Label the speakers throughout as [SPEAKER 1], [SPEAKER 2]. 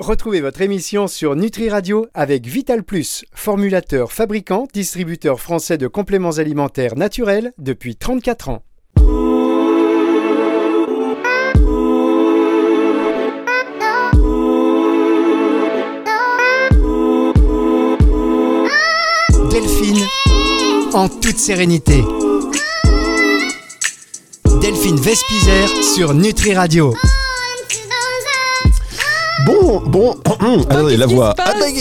[SPEAKER 1] Retrouvez votre émission sur Nutri Radio avec Vital Plus, formulateur, fabricant, distributeur français de compléments alimentaires naturels depuis 34 ans. Delphine, en toute sérénité. Delphine Vespizer sur Nutri Radio.
[SPEAKER 2] Bon, bon, attendez, la voix.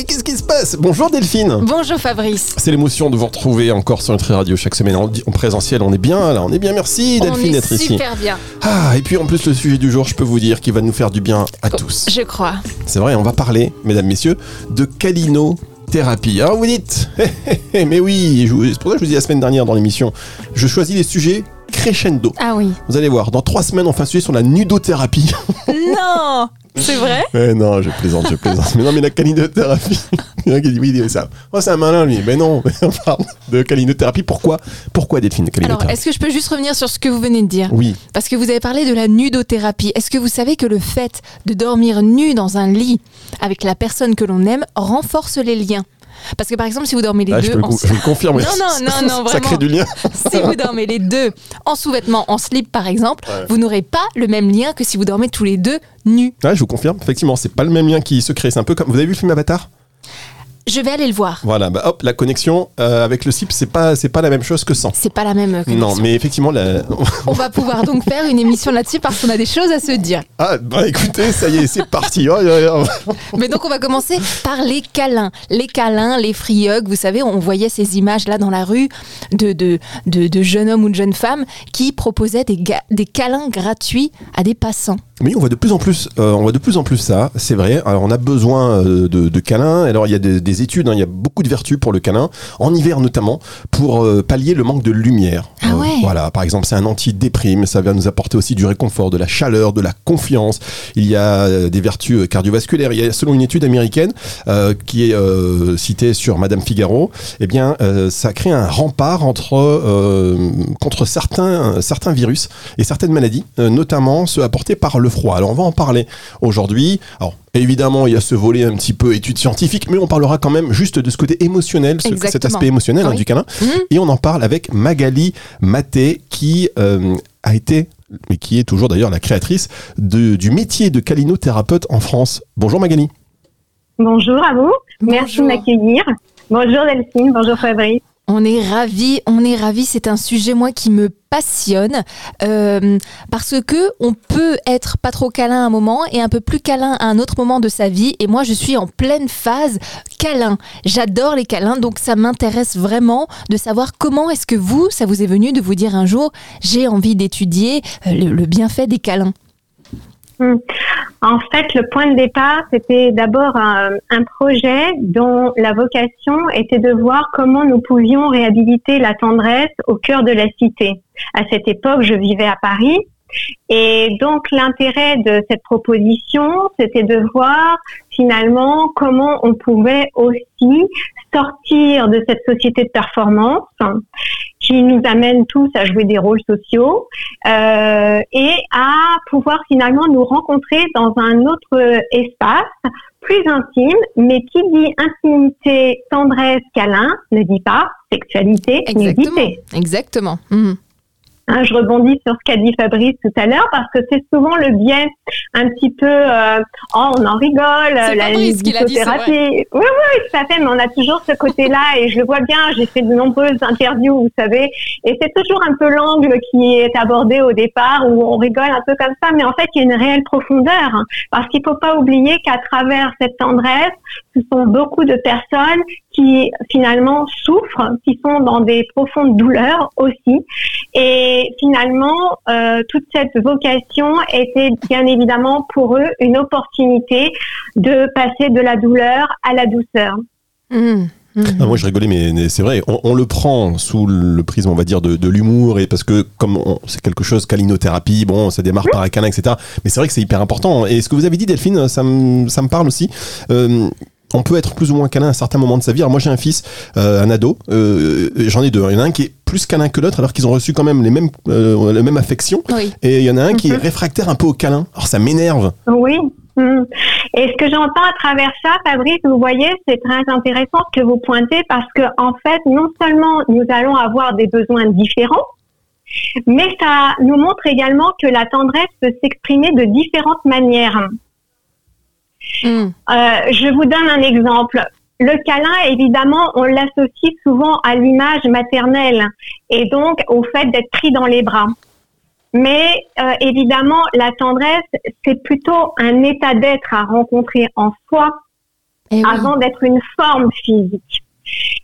[SPEAKER 2] qu'est-ce qui se passe Bonjour Delphine.
[SPEAKER 3] Bonjour Fabrice.
[SPEAKER 2] C'est l'émotion de vous retrouver encore sur Nutri Radio chaque semaine en, en présentiel. On est bien là, on est bien. Merci Delphine d'être ici.
[SPEAKER 3] super bien,
[SPEAKER 2] Ah, et puis en plus le sujet du jour, je peux vous dire qu'il va nous faire du bien à tous.
[SPEAKER 3] je crois.
[SPEAKER 2] C'est vrai, on va parler, mesdames, messieurs, de calinothérapie. Alors vous dites, mais oui, je vous- c'est pour ça que je vous dis la semaine dernière dans l'émission, je choisis les sujets crescendo.
[SPEAKER 3] Ah oui.
[SPEAKER 2] Vous allez voir, dans trois semaines, on fait un sujet sur la nudothérapie.
[SPEAKER 3] non C'est vrai
[SPEAKER 2] Eh non, je plaisante, je plaisante. Mais non, mais la calinothérapie. Il y en a qui dit oui, il dit ça. Oh, c'est un malin, lui. Mais non, on parle de calinothérapie. Pourquoi Pourquoi Delphine,
[SPEAKER 3] Alors, est-ce que je peux juste revenir sur ce que vous venez de dire
[SPEAKER 2] Oui.
[SPEAKER 3] Parce que vous avez parlé de la nudothérapie. Est-ce que vous savez que le fait de dormir nu dans un lit avec la personne que l'on aime renforce les liens Parce que par exemple, si vous dormez les
[SPEAKER 2] Ah, je,
[SPEAKER 3] deux
[SPEAKER 2] peux le
[SPEAKER 3] en
[SPEAKER 2] je le confirme.
[SPEAKER 3] Non, non, non, non,
[SPEAKER 2] Ça crée du lien.
[SPEAKER 3] si vous dormez les deux en sous-vêtements, en slip par exemple,
[SPEAKER 2] Ouais.
[SPEAKER 3] vous n'aurez pas le même lien que si vous dormez tous les deux nus.
[SPEAKER 2] Je vous confirme. Effectivement, c'est pas le même lien qui se crée. C'est un peu comme. Vous avez vu le film Avatar?
[SPEAKER 3] Je vais aller le voir.
[SPEAKER 2] Voilà. Bah, hop, la connexion euh, avec le slip, c'est pas, c'est pas la même chose que sans.
[SPEAKER 3] C'est pas la même
[SPEAKER 2] Non,
[SPEAKER 3] connexion.
[SPEAKER 2] mais effectivement, la...
[SPEAKER 3] On va pouvoir donc faire une émission là-dessus parce qu'on a des choses à se dire.
[SPEAKER 2] ah, bah écoutez, ça y est, c'est parti. Oh, oh, oh.
[SPEAKER 3] Mais donc on va commencer par les câlins. Les câlins, les free hugs, vous savez, on voyait ces images là dans la rue de, de, de, de jeunes hommes ou de jeunes femmes qui proposaient des, des câlins gratuits à des passants.
[SPEAKER 2] Oui, on voit de plus en plus, euh, on voit de plus en plus ça, c'est vrai. Alors, on a besoin euh, de, de câlins. Alors, il y a des, des études, hein, il y a beaucoup de vertus pour le câlin, en hiver notamment, pour euh, pallier le manque de lumière.
[SPEAKER 3] Ah ouais.
[SPEAKER 2] Voilà, par exemple, c'est un anti-déprime, ça va nous apporter aussi du réconfort, de la chaleur, de la confiance. Il y a des vertus cardiovasculaires. Il y a, selon une étude américaine qui est citée sur Madame Figaro, eh bien, ça crée un rempart entre contre certains certains virus et certaines maladies, notamment ceux apportés par le froid. Alors on va en parler aujourd'hui. Alors évidemment, il y a ce volet un petit peu études scientifiques, mais on parlera quand même juste de ce côté émotionnel, ce- cet aspect émotionnel hein,
[SPEAKER 3] Oui.
[SPEAKER 2] du câlin.
[SPEAKER 3] Mhm.
[SPEAKER 2] Et on en parle avec Magali Maté, qui euh, a été mais qui est toujours d'ailleurs la créatrice de- du métier de câlinothérapeute en France. Bonjour Magali.
[SPEAKER 4] Bonjour à vous. Merci de m'accueillir. Bonjour Delphine, bonjour Fabrice.
[SPEAKER 3] On est ravis, on est ravis. C'est un sujet moi qui me passionne euh, parce que on peut être pas trop câlin à un moment et un peu plus câlin à un autre moment de sa vie. Et moi, je suis en pleine phase câlin. J'adore les câlins, donc ça m'intéresse vraiment de savoir comment est-ce que vous, ça vous est venu de vous dire un jour, j'ai envie d'étudier euh, le, le bienfait des câlins.
[SPEAKER 4] En fait, le point de départ, c'était d'abord un, un projet dont la vocation était de voir comment nous pouvions réhabiliter la tendresse au cœur de la cité. À cette époque, je vivais à Paris. Et donc l'intérêt de cette proposition, c'était de voir finalement comment on pouvait aussi sortir de cette société de performance qui nous amène tous à jouer des rôles sociaux euh, et à pouvoir finalement nous rencontrer dans un autre espace plus intime, mais qui dit intimité, tendresse, câlin, ne dit pas sexualité,
[SPEAKER 3] Exactement.
[SPEAKER 4] nudité.
[SPEAKER 3] Exactement. Mhm.
[SPEAKER 4] Hein, je rebondis sur ce qu'a dit Fabrice tout à l'heure parce que c'est souvent le biais un petit peu euh, oh on en rigole la nudisothérapie. oui oui tout à fait mais on a toujours ce côté là et je le vois bien j'ai fait de nombreuses interviews vous savez et c'est toujours un peu l'angle qui est abordé au départ où on rigole un peu comme ça mais en fait il y a une réelle profondeur hein, parce qu'il faut pas oublier qu'à travers cette tendresse ce sont beaucoup de personnes qui finalement souffrent qui sont dans des profondes douleurs aussi et finalement, euh, toute cette vocation était bien évidemment pour eux une opportunité de passer de la douleur à la douceur.
[SPEAKER 3] Mhm. Mhm.
[SPEAKER 2] Ah, moi je rigolais, mais, mais c'est vrai, on, on le prend sous le prisme, on va dire, de, de l'humour, et parce que comme on- c'est quelque chose, calinothérapie, bon, ça démarre par un câlin, etc. Mais c'est vrai que c'est hyper important. Et ce que vous avez dit, Delphine, ça me, ça me parle aussi. Euh, on peut être plus ou moins câlin à un certain moment de sa vie. Alors moi j'ai un fils, euh, un ado, euh, j'en ai deux. Il y en a un qui est plus câlin que l'autre, alors qu'ils ont reçu quand même les mêmes, euh, la même affection.
[SPEAKER 3] Oui.
[SPEAKER 2] Et il y en a un qui est
[SPEAKER 4] Mhm.
[SPEAKER 2] réfractaire un peu au câlin. Alors ça m'énerve.
[SPEAKER 4] Oui, Hmm. Et ce que j'entends à travers ça, Fabrice, vous voyez, c'est très intéressant ce que vous pointez parce que en fait, non seulement nous allons avoir des besoins différents, mais ça nous montre également que la tendresse peut s'exprimer de différentes manières. Hmm. Euh, je vous donne un exemple. Le câlin, évidemment, on l'associe souvent à l'image maternelle et donc au fait d'être pris dans les bras. Mais euh, évidemment, la tendresse, c'est plutôt un état d'être à rencontrer en soi eh avant d'être une forme physique.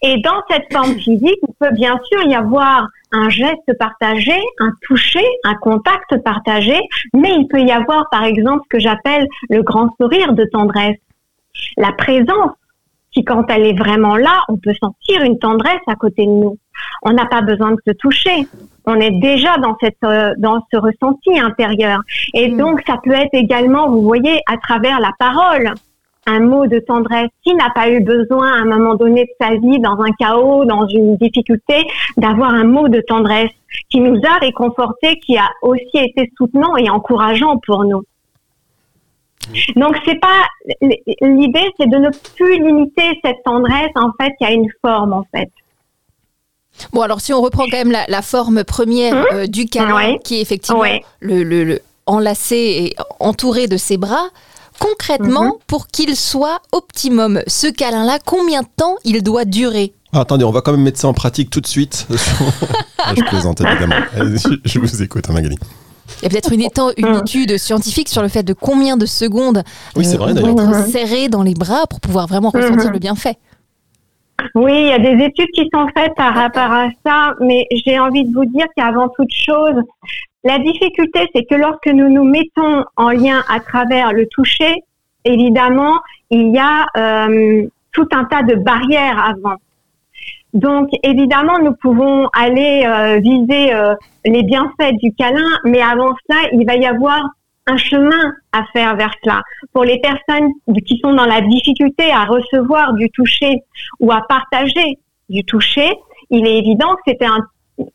[SPEAKER 4] Et dans cette forme physique, il peut bien sûr y avoir un geste partagé, un toucher, un contact partagé, mais il peut y avoir par exemple ce que j'appelle le grand sourire de tendresse, la présence qui quand elle est vraiment là, on peut sentir une tendresse à côté de nous. On n'a pas besoin de se toucher. On est déjà dans cette euh, dans ce ressenti intérieur. Et mm. donc ça peut être également, vous voyez, à travers la parole, un mot de tendresse. Qui n'a pas eu besoin à un moment donné de sa vie, dans un chaos, dans une difficulté, d'avoir un mot de tendresse qui nous a réconfortés, qui a aussi été soutenant et encourageant pour nous. Donc c'est pas l'idée, c'est de ne plus limiter cette tendresse en fait qui a une forme en fait.
[SPEAKER 3] Bon alors si on reprend quand même la, forme première hum? euh, du câlin, qui est effectivement le, enlacé et entouré de ses bras. Concrètement, mhm. pour qu'il soit optimum, ce câlin-là, combien de temps il doit durer?
[SPEAKER 2] Ah, attendez, on va quand même mettre ça en pratique tout de suite. je plaisante évidemment. Je vous écoute, hein, Magali.
[SPEAKER 3] Il y a peut-être une, une étude scientifique sur le fait de combien de secondes
[SPEAKER 2] oui, c'est vrai,
[SPEAKER 3] euh, être serré dans les bras pour pouvoir vraiment ressentir mhm. le bienfait.
[SPEAKER 4] Oui, il y a des études qui sont faites par rapport à ça, mais j'ai envie de vous dire qu'avant toute chose, la difficulté, c'est que lorsque nous nous mettons en lien à travers le toucher, évidemment, il y a euh, tout un tas de barrières avant. Donc évidemment, nous pouvons aller euh, viser euh, les bienfaits du câlin, mais avant cela, il va y avoir un chemin à faire vers cela. Pour les personnes qui sont dans la difficulté à recevoir du toucher ou à partager du toucher, il est évident que c'était un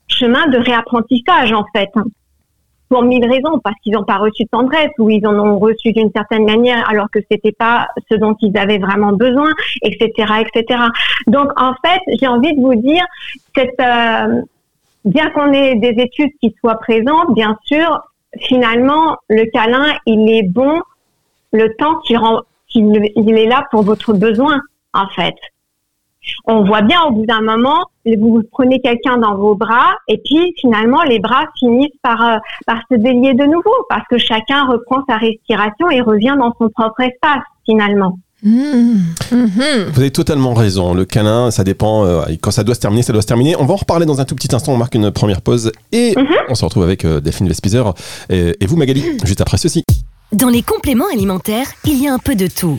[SPEAKER 4] chemin de réapprentissage en fait pour mille raisons, parce qu'ils n'ont pas reçu de tendresse ou ils en ont reçu d'une certaine manière alors que c'était pas ce dont ils avaient vraiment besoin, etc., etc. Donc en fait, j'ai envie de vous dire, cette, euh, bien qu'on ait des études qui soient présentes, bien sûr, finalement, le câlin, il est bon le temps qu'il il est là pour votre besoin, en fait on voit bien au bout d'un moment, vous prenez quelqu'un dans vos bras et puis finalement les bras finissent par, euh, par se délier de nouveau parce que chacun reprend sa respiration et revient dans son propre espace finalement. Mmh.
[SPEAKER 2] Vous avez totalement raison. Le câlin, ça dépend. Euh, quand ça doit se terminer, ça doit se terminer. On va en reparler dans un tout petit instant. On marque une première pause et mmh. on se retrouve avec euh, Delphine Vespizer et, et vous, Magali, juste après ceci.
[SPEAKER 5] Dans les compléments alimentaires, il y a un peu de tout.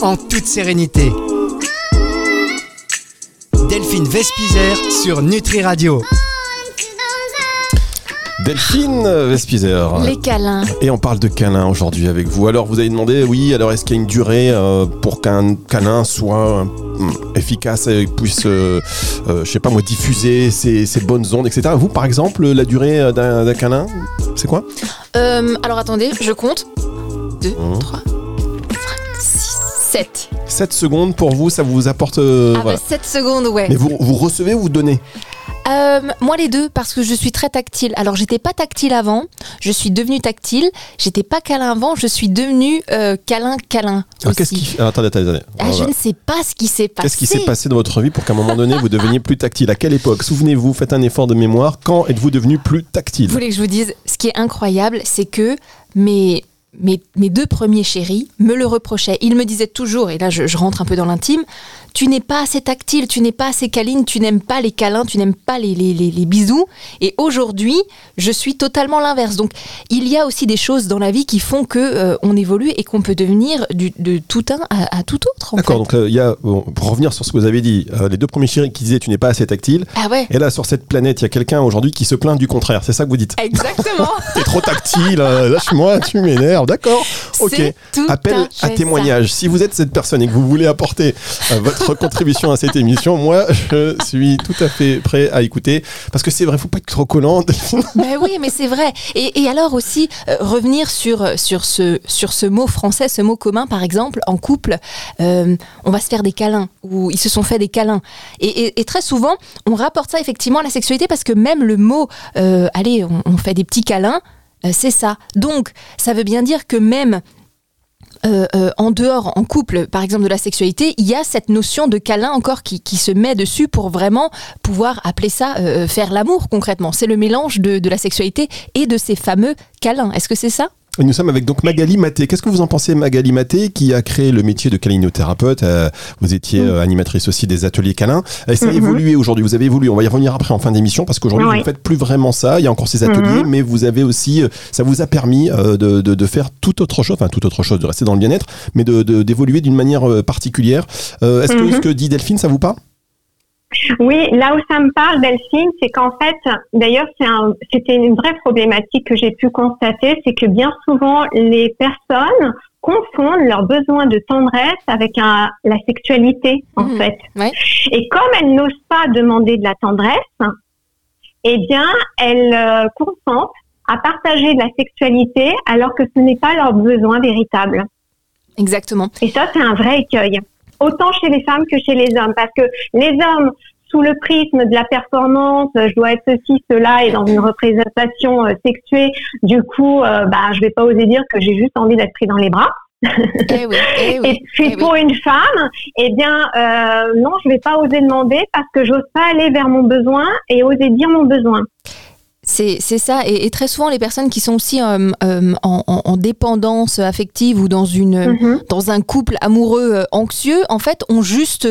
[SPEAKER 1] En toute sérénité. Delphine Vespizer sur Nutri Radio.
[SPEAKER 2] Delphine Vespizer.
[SPEAKER 3] Les câlins.
[SPEAKER 2] Et on parle de câlins aujourd'hui avec vous. Alors vous avez demandé, oui, alors est-ce qu'il y a une durée euh, pour qu'un câlin soit hum, efficace et puisse, euh, euh, je sais pas moi, diffuser ses, bonnes ondes, etc. Vous, par exemple, la durée d'un câlin, c'est quoi?
[SPEAKER 3] Alors attendez, je compte. 2, 3, 7.
[SPEAKER 2] 7 secondes pour vous, ça vous apporte. Euh,
[SPEAKER 3] ah 7 bah, secondes, ouais.
[SPEAKER 2] Mais vous, vous recevez ou vous donnez
[SPEAKER 3] euh, moi les deux parce que je suis très tactile. Alors j'étais pas tactile avant, je suis devenue tactile. J'étais pas câlin avant, je suis devenue euh, câlin câlin. Alors qu'est-ce qui
[SPEAKER 2] attendez attendez attendez.
[SPEAKER 3] Ah, je ne sais pas ce qui s'est passé.
[SPEAKER 2] Qu'est-ce qui s'est passé dans votre vie pour qu'à un moment donné vous deveniez plus tactile? À quelle époque? Souvenez-vous, faites un effort de mémoire. Quand êtes-vous devenu plus tactile?
[SPEAKER 3] Vous voulez que je vous dise Ce qui est incroyable, c'est que mes mes, mes deux premiers chéris me le reprochaient. Ils me disaient toujours, et là je, je rentre un peu dans l'intime, tu n'es pas assez tactile, tu n'es pas assez câline, tu n'aimes pas les câlins, tu n'aimes pas les, les, les, les bisous. Et aujourd'hui, je suis totalement l'inverse. Donc, il y a aussi des choses dans la vie qui font que euh, on évolue et qu'on peut devenir du, de tout un à, à tout autre.
[SPEAKER 2] D'accord, donc euh, il y a, bon, pour revenir sur ce que vous avez dit, euh, les deux premiers chéris qui disaient tu n'es pas assez tactile.
[SPEAKER 3] Ah ouais.
[SPEAKER 2] Et là, sur cette planète, il y a quelqu'un aujourd'hui qui se plaint du contraire. C'est ça que vous dites
[SPEAKER 3] Exactement.
[SPEAKER 2] T'es trop tactile, euh, lâche-moi, tu m'énerves. D'accord Ok.
[SPEAKER 3] Tout
[SPEAKER 2] Appel
[SPEAKER 3] à
[SPEAKER 2] à,
[SPEAKER 3] fait ça.
[SPEAKER 2] témoignage. Si vous êtes cette personne et que vous voulez apporter euh, votre contribution à cette émission, moi, je suis tout à fait prêt à écouter. Parce que c'est vrai, faut pas être trop collant.
[SPEAKER 3] Ben oui, mais c'est vrai. Et, et alors aussi euh, revenir sur euh, sur ce sur ce mot français, ce mot commun, par exemple, en couple, euh, on va se faire des câlins ou ils se sont fait des câlins. Et, et- et très souvent, on rapporte ça effectivement à la sexualité parce que même le mot, allez, on, on fait des petits câlins, euh, c'est ça. Donc, ça veut bien dire que même euh, euh, en dehors, en couple, par exemple, de la sexualité, il y a cette notion de câlin encore qui, se met dessus pour vraiment pouvoir appeler ça faire l'amour concrètement. C'est le mélange de, de la sexualité et de ces fameux câlins. Est-ce que c'est ça?
[SPEAKER 2] Et nous sommes avec donc Magali Maté. Qu'est-ce que vous en pensez, Magali Maté, qui a créé le métier de câlinothérapeute Euh, Vous étiez
[SPEAKER 4] Mm.
[SPEAKER 2] euh, animatrice aussi des ateliers câlins. Euh, ça a
[SPEAKER 4] Mhm.
[SPEAKER 2] évolué aujourd'hui. Vous avez évolué. On va y revenir après en fin d'émission parce qu'aujourd'hui
[SPEAKER 4] Oui.
[SPEAKER 2] vous ne faites plus vraiment ça. Il y a encore ces ateliers,
[SPEAKER 4] Mhm.
[SPEAKER 2] mais vous avez aussi, euh, ça vous a permis euh, de, de- de faire tout autre chose, enfin tout autre chose, de rester dans le bien-être, mais de- d'évoluer d'une manière particulière. Est-ce que
[SPEAKER 4] Mhm.
[SPEAKER 2] ce que dit Delphine, ça vous parle?
[SPEAKER 4] Oui, là où ça me parle, Delphine, c'est qu'en fait, d'ailleurs, un- c'était une vraie problématique que j'ai pu constater, c'est que bien souvent, les personnes confondent leurs besoins de tendresse avec un- la sexualité, en
[SPEAKER 3] Mhm.
[SPEAKER 4] fait.
[SPEAKER 3] Ouais.
[SPEAKER 4] Et comme elles n'osent pas demander de la tendresse, eh bien, elles euh, consentent à partager de la sexualité alors que ce n'est pas leur besoin véritable.
[SPEAKER 3] Exactement.
[SPEAKER 4] Et ça, c'est un vrai écueil. Autant chez les femmes que chez les hommes. Parce que les hommes, sous le prisme de la performance, euh, je dois être ceci, cela, et dans une représentation euh, sexuée, du coup, euh, bah, je vais pas oser dire que j'ai juste envie d'être pris dans les bras.
[SPEAKER 3] Eh oui, eh oui,
[SPEAKER 4] et puis
[SPEAKER 3] eh oui.
[SPEAKER 4] pour une femme, eh bien, euh, non, je vais pas oser demander parce que j'ose pas aller vers mon besoin et oser dire mon besoin.
[SPEAKER 3] C'est c'est ça, et, et très souvent les personnes qui sont aussi euh, euh, en, en- en dépendance affective ou dans une
[SPEAKER 4] Mhm.
[SPEAKER 3] dans un couple amoureux euh, anxieux, en fait, ont juste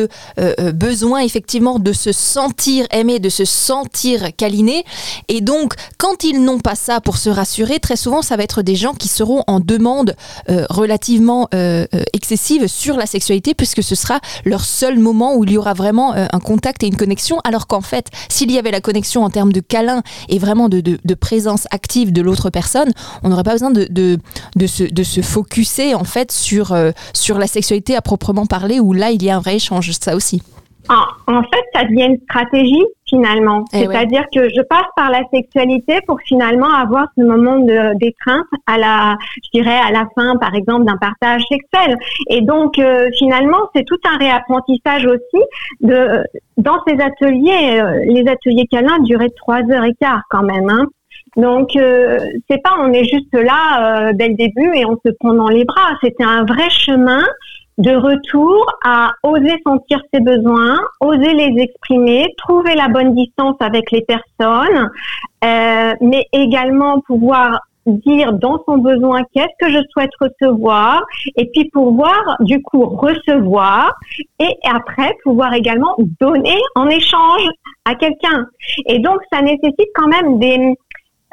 [SPEAKER 3] besoin effectivement de se sentir aimé, de se sentir câliné. Et donc, quand ils n'ont pas ça pour se rassurer, très souvent, ça va être des gens qui seront en demande relativement excessive sur la sexualité, puisque ce sera leur seul moment où il y aura vraiment un contact et une connexion. Alors qu'en fait, s'il y avait la connexion en termes de câlin et vraiment de, présence active de l'autre personne, on n'aurait pas besoin de, de, de, se, de se focuser en fait sur, euh, sur la sexualité à proprement parler, où là, il y a un vrai échange, ça aussi.
[SPEAKER 4] En, en fait, ça devient une stratégie finalement.
[SPEAKER 3] Eh ouais.
[SPEAKER 4] C'est-à-dire que je passe par la sexualité pour finalement avoir ce moment de- d'étreinte à la, je dirais, à la fin, par exemple, d'un partage sexuel. Et donc, euh, finalement, c'est tout un réapprentissage aussi de, dans ces ateliers. euh, les ateliers câlins duraient trois heures et quart quand même. Hein. Donc, euh, c'est pas on est juste là euh, dès le début et on se prend dans les bras. C'était un vrai chemin de retour à oser sentir ses besoins, oser les exprimer, trouver la bonne distance avec les personnes, euh, mais également pouvoir dire dans son besoin qu'est-ce que je souhaite recevoir et puis pouvoir du coup recevoir et après pouvoir également donner en échange à quelqu'un. Et donc ça nécessite quand même des,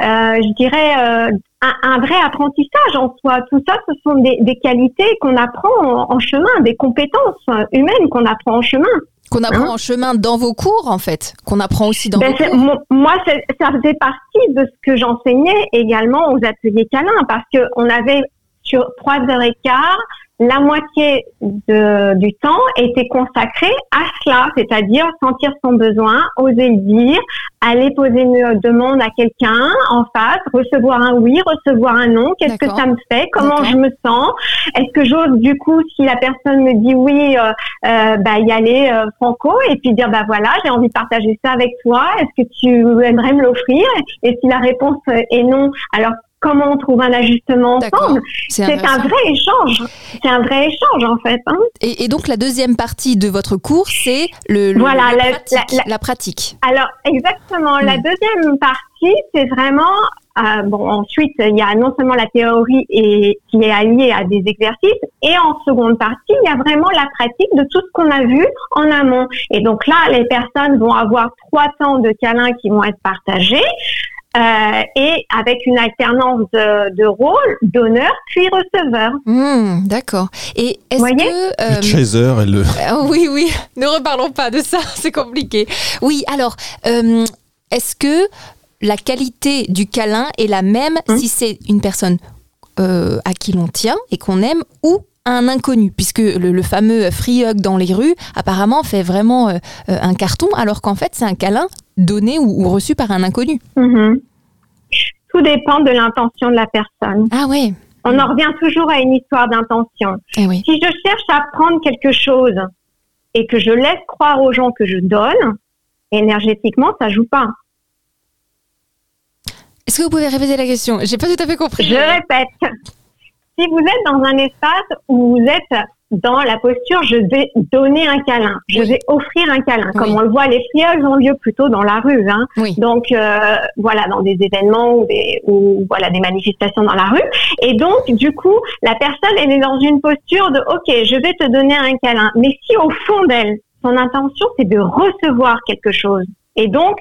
[SPEAKER 4] euh, je dirais, euh, un, un vrai apprentissage en soi. Tout ça, ce sont des, des qualités qu'on apprend en, en chemin, des compétences humaines qu'on apprend en chemin.
[SPEAKER 3] Qu'on apprend
[SPEAKER 4] Hein
[SPEAKER 3] en chemin dans vos cours, en fait, qu'on apprend aussi dans
[SPEAKER 4] Ben,
[SPEAKER 3] vos cours.
[SPEAKER 4] mo- moi, ça faisait partie de ce que j'enseignais également aux ateliers câlins parce que on avait sur trois heures et quart, la moitié de- du temps était consacré à cela, c'est-à-dire sentir son besoin, oser le dire, aller poser une demande à quelqu'un en face, recevoir un oui, recevoir un non, qu'est-ce que ça me fait, comment je me sens, est-ce que j'ose du coup, si la personne me dit oui, euh, euh, bah, y aller euh, franco et puis dire bah voilà j'ai envie de partager ça avec toi est-ce que tu aimerais me l'offrir et si la réponse est non alors comment on trouve un ajustement ensemble. C'est un vrai échange. C'est un vrai échange en fait. Hein.
[SPEAKER 3] Et, donc la deuxième partie de votre cours, c'est le, voilà, la, pratique,
[SPEAKER 4] Alors exactement, la hmm. deuxième partie, c'est vraiment euh, bon, ensuite, il y a non seulement la théorie et, qui est alliée à des exercices, et en seconde partie, il y a vraiment la pratique de tout ce qu'on a vu en amont. Et donc là, les personnes vont avoir trois temps de câlins qui vont être partagés. Euh, et avec une alternance de, de rôle, donneur puis receveur.
[SPEAKER 3] Hmm, d'accord. Et est-ce que
[SPEAKER 2] euh, le chaser et le
[SPEAKER 3] ah oui oui, ne reparlons pas de ça, c'est compliqué. Oui, alors euh, est-ce que la qualité du câlin est la même hum. si c'est une personne euh, à qui l'on tient et qu'on aime ou un inconnu, puisque le, fameux free hug dans les rues apparemment fait vraiment euh, euh, un carton, alors qu'en fait c'est un câlin donné ou, reçu par un inconnu.
[SPEAKER 4] Mhm. Tout dépend de l'intention de la personne.
[SPEAKER 3] Ah oui.
[SPEAKER 4] On en revient toujours à une histoire d'intention.
[SPEAKER 3] Eh
[SPEAKER 4] si je cherche à prendre quelque chose et que je laisse croire aux gens que je donne, énergétiquement, ça joue pas.
[SPEAKER 3] Est-ce que vous pouvez répéter la question? J'ai pas tout à fait compris.
[SPEAKER 4] Je répète. Si vous êtes dans un espace où vous êtes dans la posture, je vais donner un câlin, je vais offrir un câlin. Comme on le voit, les friages ont lieu plutôt dans la rue. Hein. Donc euh, voilà, dans des événements ou, des, ou voilà des manifestations dans la rue. Et donc du coup, la personne elle est dans une posture de OK, je vais te donner un câlin. Mais si au fond d'elle, son intention c'est de recevoir quelque chose. Et donc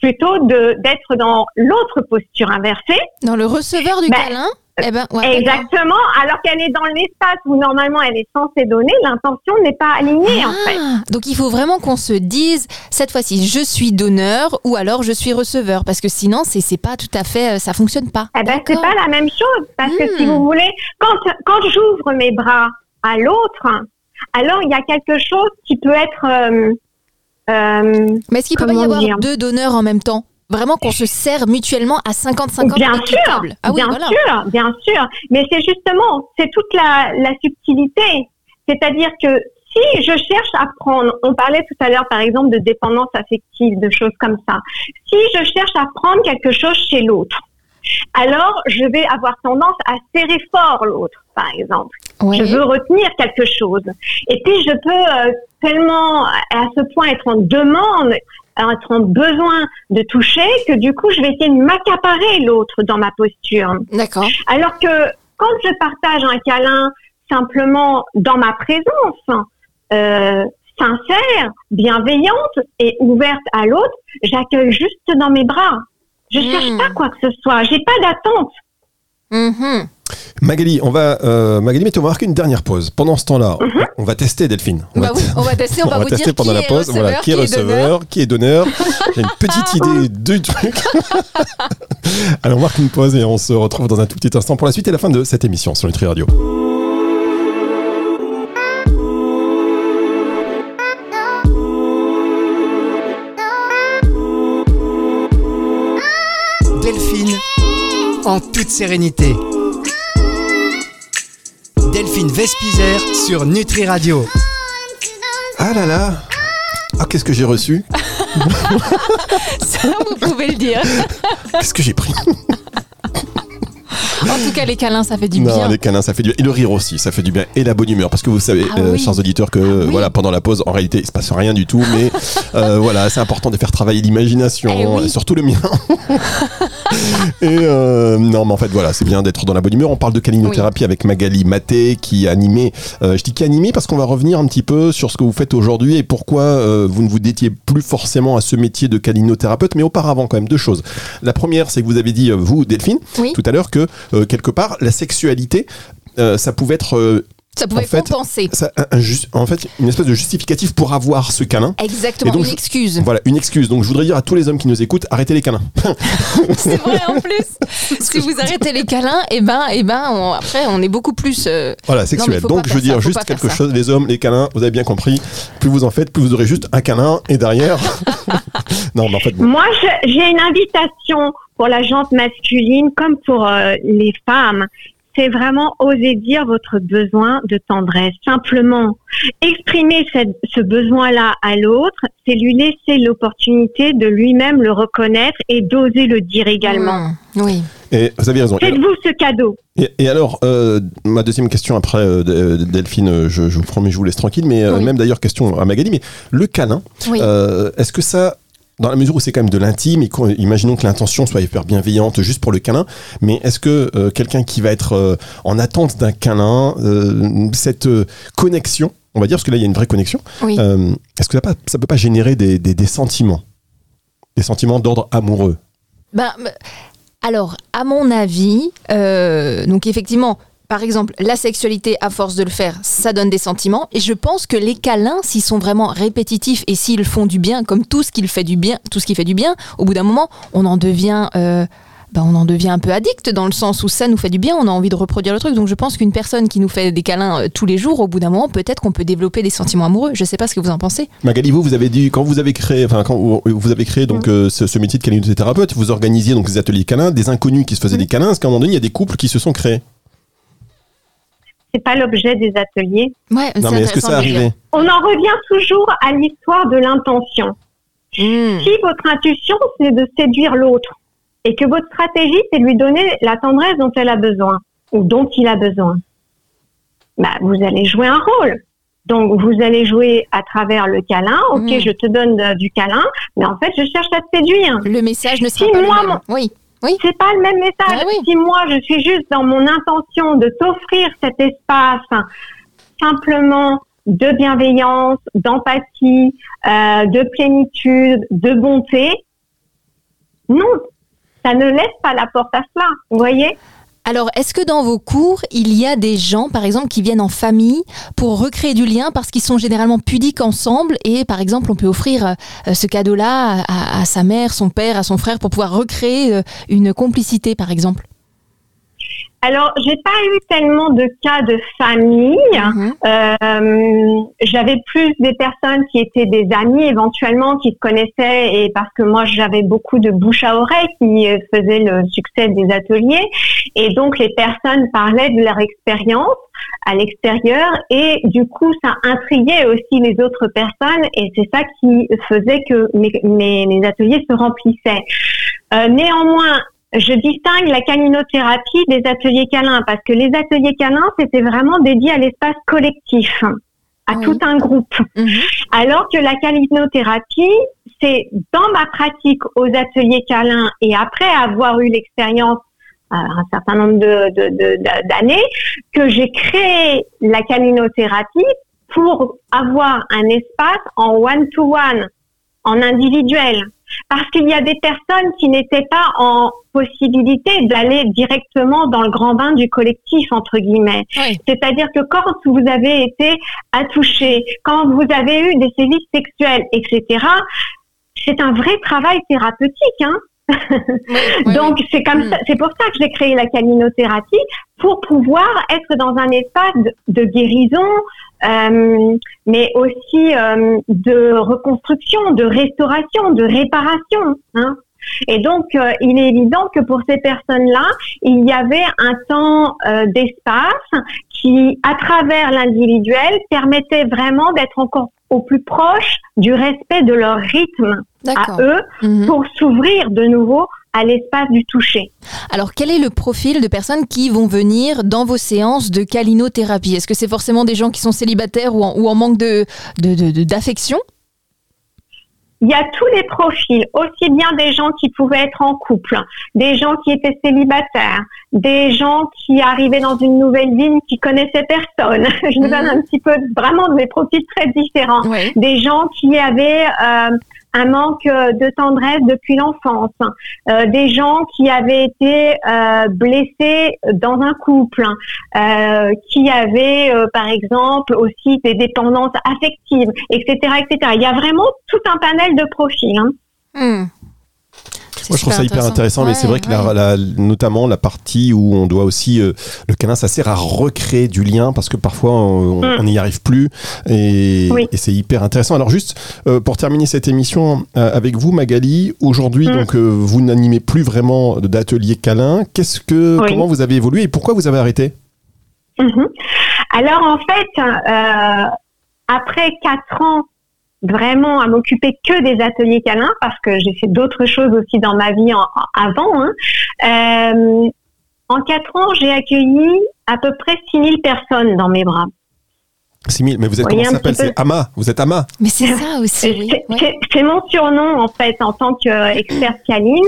[SPEAKER 4] plutôt de d'être dans l'autre posture inversée.
[SPEAKER 3] Dans le receveur du ben, câlin eh ben,
[SPEAKER 4] exactement, alors qu'elle est dans l'espace où normalement elle est censée donner, l'intention n'est pas alignée en fait.
[SPEAKER 3] Ah, donc il faut vraiment qu'on se dise cette fois-ci je suis donneur ou alors je suis receveur parce que sinon c'est c'est pas tout à fait euh, ça fonctionne pas.
[SPEAKER 4] Eh ben c'est pas la même chose parce que si hmm. vous voulez quand quand j'ouvre mes bras à l'autre, alors il y a quelque chose qui peut être euh,
[SPEAKER 3] euh, Mais est-ce qu'il peut pas y avoir deux donneurs en même temps? Vraiment qu'on se sert mutuellement à 50-50
[SPEAKER 4] Bien sûr, ah bien sûr, bien sûr. Mais c'est justement, c'est toute la, la subtilité. C'est-à-dire que si je cherche à prendre, on parlait tout à l'heure par exemple de dépendance affective, de choses comme ça. Si je cherche à prendre quelque chose chez l'autre, alors je vais avoir tendance à serrer fort l'autre, par exemple. Je veux retenir quelque chose. Et puis je peux euh, tellement à ce point être en demande, être besoin de toucher que du coup je vais essayer de m'accaparer l'autre dans ma posture.
[SPEAKER 3] D'accord.
[SPEAKER 4] Alors que quand je partage un câlin simplement dans ma présence, euh, sincère, bienveillante et ouverte à l'autre, j'accueille juste dans mes bras. Je ne cherche pas quoi que ce soit. J'ai pas d'attente.
[SPEAKER 3] Mm-hmm.
[SPEAKER 2] Magali, on va, euh, Magali, mais on va marquer une dernière pause. Pendant ce temps-là, mm-hmm. on va tester Delphine.
[SPEAKER 3] On, bah va, oui, on va tester, on, va, vous tester dire pendant qui la pause. Receveur, voilà, qui est receveur,
[SPEAKER 2] qui est donneur. J'ai une petite idée du truc. Alors, on marque une pause et on se retrouve dans un tout petit instant pour la suite et la fin de cette émission sur Nutri Radio.
[SPEAKER 1] en toute sérénité. Delphine Vespizer sur Nutri Radio.
[SPEAKER 2] Ah là là Ah, qu'est-ce que j'ai reçu
[SPEAKER 3] Ça, vous pouvez le dire.
[SPEAKER 2] Qu'est-ce que j'ai pris?
[SPEAKER 3] En tout cas, les câlins, ça fait du bien.
[SPEAKER 2] les câlins, ça fait du bien. Et le rire aussi, ça fait du bien. Et la bonne humeur. Parce que vous savez, ah euh, chers auditeurs, que ah voilà, pendant la pause, en réalité, il se passe rien du tout. Mais euh, voilà, c'est important de faire travailler l'imagination, eh surtout le mien. et euh, non, mais en fait, voilà, c'est bien d'être dans la bonne humeur. On parle de calinothérapie avec Magali Maté, qui a animé. je dis qui a animé parce qu'on va revenir un petit peu sur ce que vous faites aujourd'hui et pourquoi vous ne vous détiez plus forcément à ce métier de calinothérapeute. Mais auparavant, quand même, deux choses. La première, c'est que vous avez dit, vous, Delphine, tout à l'heure, que quelque part, la sexualité, euh, ça pouvait être
[SPEAKER 3] euh, ça pouvait en compenser.
[SPEAKER 2] en fait, une espèce de justificatif pour avoir ce câlin.
[SPEAKER 3] Exactement, une excuse.
[SPEAKER 2] Voilà, une excuse. Donc je voudrais dire à tous les hommes qui nous écoutent, arrêtez les câlins.
[SPEAKER 3] C'est vrai en plus. si vous arrêtez les câlins, et eh ben, et eh ben, après, on est beaucoup plus.
[SPEAKER 2] voilà, sexuel. Donc je veux dire juste quelque chose, les hommes, les câlins, vous avez bien compris. Plus vous en faites, plus vous aurez juste un câlin et derrière.
[SPEAKER 4] non, mais en fait. Moi, j'ai une invitation pour la jante masculine comme pour euh, les femmes, c'est vraiment oser dire votre besoin de tendresse. Simplement, exprimer ce besoin-là à l'autre, c'est lui laisser l'opportunité de lui-même le reconnaître et d'oser le dire également.
[SPEAKER 3] Mmh, oui.
[SPEAKER 2] Et vous avez raison.
[SPEAKER 4] Faites-vous ce cadeau.
[SPEAKER 2] Et, alors, euh, ma deuxième question après, euh, euh, Delphine, je, je, vous promets, je vous laisse tranquille, mais même d'ailleurs, question à Magali, mais le câlin, est-ce que ça, dans la mesure où c'est quand même de l'intime, imaginons que l'intention soit hyper bienveillante juste pour le câlin, mais est-ce que quelqu'un qui va être en attente d'un câlin, cette connexion, on va dire, parce que là il y a une vraie connexion, est-ce que ça, ne peut pas générer des, des sentiments? Des sentiments d'ordre amoureux?
[SPEAKER 3] Ben, alors, à mon avis, euh, donc effectivement, par exemple, la sexualité, à force de le faire, ça donne des sentiments. Et je pense que les câlins, s'ils sont vraiment répétitifs et s'ils font du bien, comme tout ce qui fait du bien, tout ce qui fait du bien, au bout d'un moment, on en devient euh, bah, on en devient un peu addict dans le sens où ça nous fait du bien, on a envie de reproduire le truc. Donc je pense qu'une personne qui nous fait des câlins euh, tous les jours, au bout d'un moment, peut-être qu'on peut développer des sentiments amoureux. Je sais pas ce que vous en pensez.
[SPEAKER 2] Magali, vous, vous avez dit quand vous avez créé, enfin quand vous avez créé donc euh, ce, métier de câlinothérapeute, vous organisiez donc des ateliers câlins, des inconnus qui se faisaient des câlins. Est-ce qu'à un moment donné, il y a des couples qui se sont créés
[SPEAKER 4] c'est pas l'objet des ateliers.
[SPEAKER 3] Ouais,
[SPEAKER 2] non, mais est-ce que ça arrivé
[SPEAKER 4] On en revient toujours à l'histoire de l'intention. Hmm. Si votre intuition, c'est de séduire l'autre, et que votre stratégie, c'est de lui donner la tendresse dont elle a besoin ou dont il a besoin, bah, vous allez jouer un rôle. Donc, vous allez jouer à travers le câlin. Ok, mm. je te donne du câlin, mais en fait, je cherche à te séduire.
[SPEAKER 3] Le message ne sera pas le même. Oui. Oui.
[SPEAKER 4] C'est pas le même message. Ah si moi, je suis juste dans mon intention de t'offrir cet espace simplement de bienveillance, d'empathie, euh, de plénitude, de bonté, non, ça ne laisse pas la porte à cela, vous voyez?
[SPEAKER 3] Alors, est-ce que dans vos cours, il y a des gens, par exemple, qui viennent en famille pour recréer du lien parce qu'ils sont généralement pudiques ensemble et, par exemple, on peut offrir euh, ce cadeau-là à, sa mère, son père, à son frère pour pouvoir recréer euh, une complicité, par exemple?
[SPEAKER 4] Alors, j'ai pas eu tellement de cas de famille. Mhm. Euh, j'avais plus des personnes qui étaient des amis éventuellement, qui se connaissaient, et parce que moi j'avais beaucoup de bouche à oreille qui faisaient le succès des ateliers, et donc les personnes parlaient de leur expérience à l'extérieur, et du coup ça intriguait aussi les autres personnes, et c'est ça qui faisait que mes, mes, ateliers se remplissaient. Euh, néanmoins, je distingue la caninothérapie des ateliers câlins parce que les ateliers câlins, c'était vraiment dédié à l'espace collectif, à tout un groupe. Mhm. Alors que la caninothérapie, c'est dans ma pratique aux ateliers câlins et après avoir eu l'expérience euh, un certain nombre d'années, que j'ai créé la caninothérapie pour avoir un espace en one-to-one, en individuel parce qu'il y a des personnes qui n'étaient pas en possibilité d'aller directement dans le grand bain du collectif entre guillemets. C'est-à-dire que quand vous avez été attouché, quand vous avez eu des sévices sexuels, etc., c'est un vrai travail thérapeutique. Hein Donc c'est comme mm. ça, c'est pour ça que j'ai créé la caninothérapie pour pouvoir être dans un espace de guérison, euh, mais aussi euh, de reconstruction, de restauration, de réparation. Hein. Et donc, euh, il est évident que pour ces personnes-là, il y avait un temps d'espace qui, à travers l'individuel, permettait vraiment d'être encore au plus proche du respect de leur rythme à eux mhm. pour s'ouvrir de nouveau à l'espace du toucher.
[SPEAKER 3] Alors, quel est le profil de personnes qui vont venir dans vos séances de calinothérapie? Est-ce que c'est forcément des gens qui sont célibataires ou en, manque de, d'affection?
[SPEAKER 4] Il y a tous les profils, aussi bien des gens qui pouvaient être en couple, des gens qui étaient célibataires, des gens qui arrivaient dans une nouvelle ville qui connaissaient personne. Je vous donne mhm. un petit peu vraiment des profils très différents. Des gens qui avaient euh, un manque euh, de tendresse depuis l'enfance, euh, des gens qui avaient été euh, blessés dans un couple, euh, qui avaient par exemple aussi des dépendances affectives, etc., etc. Il y a vraiment tout un panel de profils. Hein.
[SPEAKER 3] Hmm.
[SPEAKER 2] Moi, je trouve ça hyper intéressant, mais c'est vrai que la, notamment la partie où on doit aussi euh, le câlin, ça sert à recréer du lien parce que parfois on mm. n'y arrive plus et, c'est hyper intéressant. Alors juste euh, pour terminer cette émission euh, avec vous, Magali, aujourd'hui mm. donc vous n'animez plus vraiment d'atelier câlin. Qu'est-ce que comment vous avez évolué et pourquoi vous avez arrêté?
[SPEAKER 4] Mm-hmm. Alors en fait, après quatre ans vraiment à m'occuper que des ateliers câlins parce que j'ai fait d'autres choses aussi dans ma vie avant. Hein. Euh, en quatre ans, j'ai accueilli à peu près 6000 personnes dans mes bras.
[SPEAKER 2] 6000, mais vous êtes comment ça s'appelle? C'est Ama, vous êtes Ama.
[SPEAKER 3] Mais c'est ça aussi,
[SPEAKER 4] C'est mon surnom en fait en tant qu'expert câline.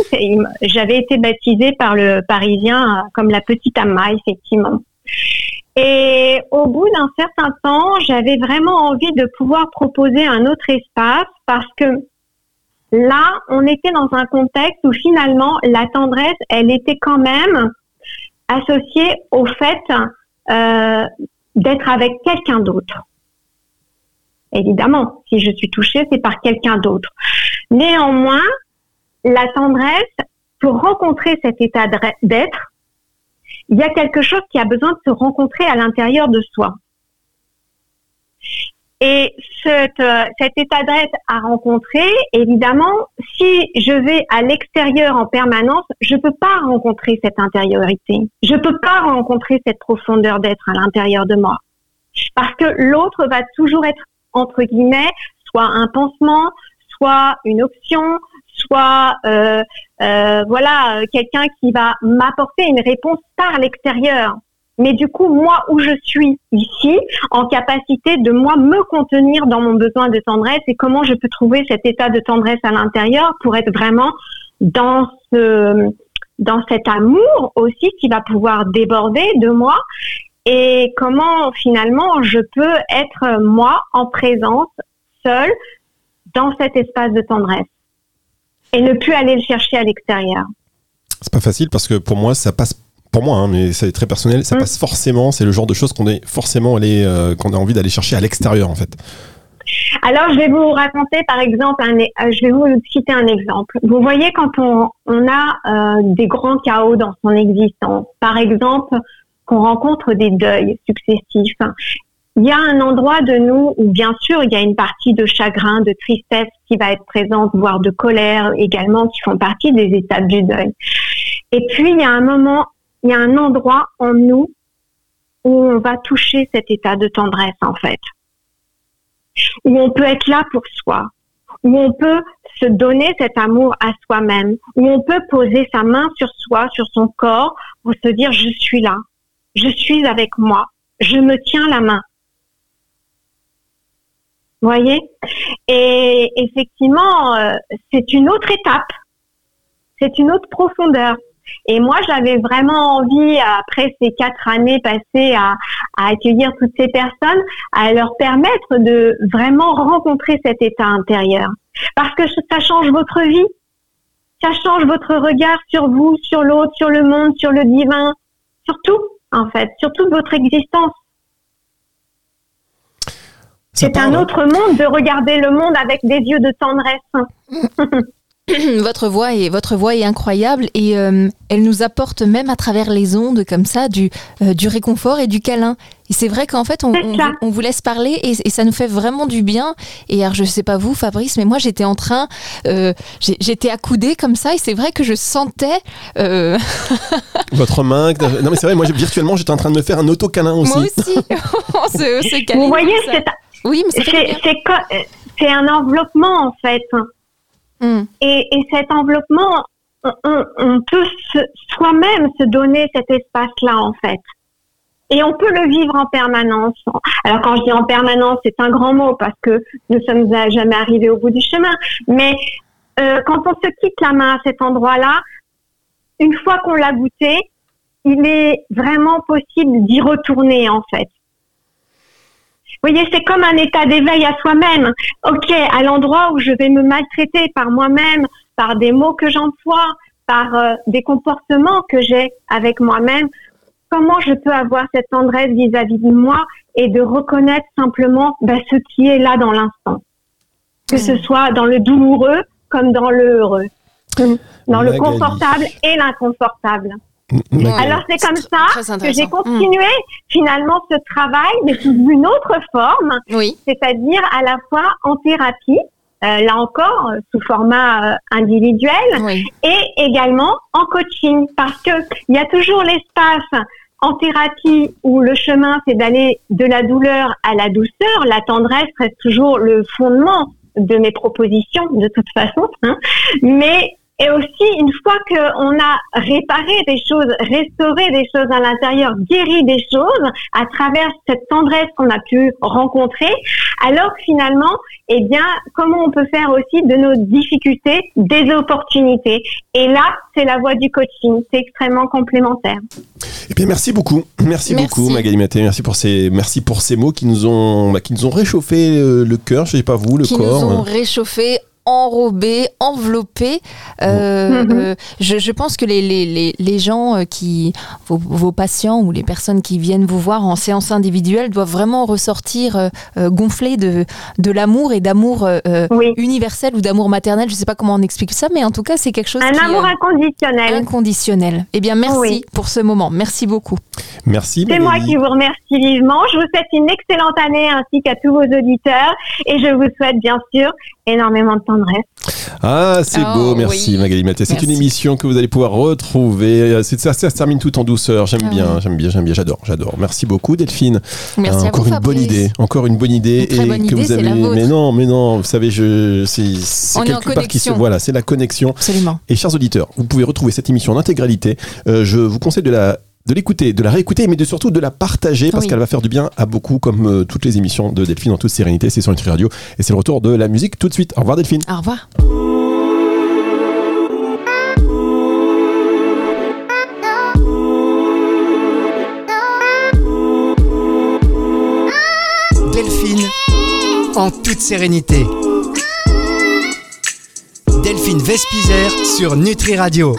[SPEAKER 4] J'avais été baptisée par le Parisien comme la petite Ama, effectivement. Et au bout d'un certain temps, j'avais vraiment envie de pouvoir proposer un autre espace parce que là, on était dans un contexte où finalement la tendresse, elle était quand même associée au fait euh, d'être avec quelqu'un d'autre. Évidemment, si je suis touchée, c'est par quelqu'un d'autre. Néanmoins, la tendresse, pour rencontrer cet état d'être, il y a quelque chose qui a besoin de se rencontrer à l'intérieur de soi. Et cet, euh, cet état d'être à rencontrer, évidemment, si je vais à l'extérieur en permanence, je ne peux pas rencontrer cette intériorité. Je ne peux pas rencontrer cette profondeur d'être à l'intérieur de moi. Parce que l'autre va toujours être, entre guillemets, soit un pansement, soit une option, soit euh, euh, voilà euh, quelqu'un qui va m'apporter une réponse par l'extérieur. Mais du coup, moi où je suis ici, en capacité de moi me contenir dans mon besoin de tendresse et comment je peux trouver cet état de tendresse à l'intérieur pour être vraiment dans ce dans cet amour aussi qui va pouvoir déborder de moi et comment finalement je peux être moi en présence seule dans cet espace de tendresse et ne plus aller le chercher à l'extérieur.
[SPEAKER 2] C'est pas facile parce que pour moi, ça passe. Pour moi, hein, mais c'est très personnel, ça mm. passe forcément. C'est le genre de choses qu'on est forcément allé, euh, qu'on a envie d'aller chercher à l'extérieur, en fait.
[SPEAKER 4] Alors, je vais vous raconter, par exemple, un, euh, je vais vous citer un exemple. Vous voyez, quand on, on a euh, des grands chaos dans son existence, par exemple, qu'on rencontre des deuils successifs, il y a un endroit de nous où, bien sûr, il y a une partie de chagrin, de tristesse qui va être présente, voire de colère également, qui font partie des étapes du deuil. Et puis, il y a un moment, il y a un endroit en nous où on va toucher cet état de tendresse, en fait. Où on peut être là pour soi, où on peut se donner cet amour à soi-même, où on peut poser sa main sur soi, sur son corps, pour se dire je suis là, je suis avec moi, je me tiens la main voyez? Et effectivement, euh, c'est une autre étape, c'est une autre profondeur. Et moi, j'avais vraiment envie, après ces quatre années passées à, à, accueillir toutes ces personnes, à leur permettre de vraiment rencontrer cet état intérieur. Parce que ça change votre vie, ça change votre regard sur vous, sur l'autre, sur le monde, sur le divin, sur tout, en fait, sur toute votre existence. C'est un autre monde de regarder le monde avec des yeux de tendresse.
[SPEAKER 3] votre voix est votre voix est incroyable et euh, elle nous apporte même à travers les ondes comme ça du euh, du réconfort et du câlin. Et c'est vrai qu'en fait on, on, vous laisse parler et, et, ça nous fait vraiment du bien. Et alors je sais pas vous Fabrice, mais moi j'étais en train, euh, j'étais accoudée comme ça et c'est vrai que je sentais
[SPEAKER 2] votre main. Non mais c'est vrai, moi virtuellement j'étais en train de me faire un auto câlin aussi.
[SPEAKER 3] Moi aussi. on se, se
[SPEAKER 4] vous voyez c'est oui, mais c'est un enveloppement en fait. Hmm. Et, cet enveloppement, on, peut soi-même se donner cet espace-là en fait. Et on peut le vivre en permanence. Alors quand je dis en permanence, c'est un grand mot parce que nous sommes jamais arrivés au bout du chemin. Mais euh, quand on se quitte la main à cet endroit-là, une fois qu'on l'a goûté, il est vraiment possible d'y retourner en fait. Vous voyez, c'est comme un état d'éveil à soi-même. Ok, à l'endroit où je vais me maltraiter par moi-même, par des mots que j'emploie, par euh, des comportements que j'ai avec moi-même, comment je peux avoir cette tendresse vis-à-vis de moi et de reconnaître simplement ben, ce qui est là dans l'instant. Que ce mmh. soit dans le douloureux comme dans le heureux, dans le confortable et l'inconfortable. Alors c'est comme ça que j'ai continué finalement ce travail, mais sous une autre forme, c'est-à-dire à la fois en thérapie, euh, là encore sous format euh, individuel, et également en coaching, parce que il y a toujours l'espace en thérapie où le chemin c'est d'aller de la douleur à la douceur, la tendresse reste toujours le fondement de mes propositions de toute façon, hein. mais et aussi, une fois qu'on a réparé des choses, restauré des choses à l'intérieur, guéri des choses à travers cette tendresse qu'on a pu rencontrer, alors finalement, eh bien, comment on peut faire aussi de nos difficultés des opportunités? Et là, c'est la voie du coaching. C'est extrêmement complémentaire.
[SPEAKER 2] Eh bien, merci beaucoup. Merci, beaucoup, Magali Maté. Merci pour ces, merci pour ces mots qui nous ont, bah, qui nous ont réchauffé euh, le cœur. Je sais pas vous, le
[SPEAKER 3] corps.
[SPEAKER 2] Qui
[SPEAKER 3] nous ont réchauffé enrobé, enveloppé. Euh, mhm. euh, je, je, pense que les, les, les, gens euh, qui, vos, vos, patients ou les personnes qui viennent vous voir en séance individuelle doivent vraiment ressortir euh, gonflés de, de l'amour et d'amour universel ou d'amour maternel. Je ne sais pas comment on explique ça, mais en tout cas, c'est quelque chose.
[SPEAKER 4] Un amour inconditionnel.
[SPEAKER 3] Inconditionnel. Eh bien, merci pour ce moment. Merci beaucoup.
[SPEAKER 2] Merci.
[SPEAKER 4] C'est moi qui vous remercie vivement. Je vous souhaite une excellente année ainsi qu'à tous vos auditeurs et je vous souhaite bien sûr énormément de tendresse.
[SPEAKER 2] Ah, c'est beau, oh, merci Magali Maté. C'est une émission que vous allez pouvoir retrouver. Ça, ça, se termine tout en douceur. J'aime ah bien, j'aime bien, j'aime bien, j'adore, j'adore. Merci beaucoup Delphine.
[SPEAKER 3] Merci
[SPEAKER 2] encore une bonne idée, encore une bonne idée
[SPEAKER 3] et que vous avez.
[SPEAKER 2] Mais non, mais non, vous savez, je c'est quelque part qui se voilà, c'est la connexion.
[SPEAKER 3] Absolument.
[SPEAKER 2] Et chers auditeurs, vous pouvez retrouver cette émission en intégralité. Euh, je vous conseille de la de l'écouter, de la réécouter, mais de, surtout de la partager parce qu'elle va faire du bien à beaucoup, comme euh, toutes les émissions de Delphine en toute sérénité. C'est sur Nutri Radio et c'est le retour de la musique tout de suite. Au revoir Delphine.
[SPEAKER 3] Au revoir.
[SPEAKER 1] Delphine en toute sérénité. Delphine Vespizer sur Nutri Radio.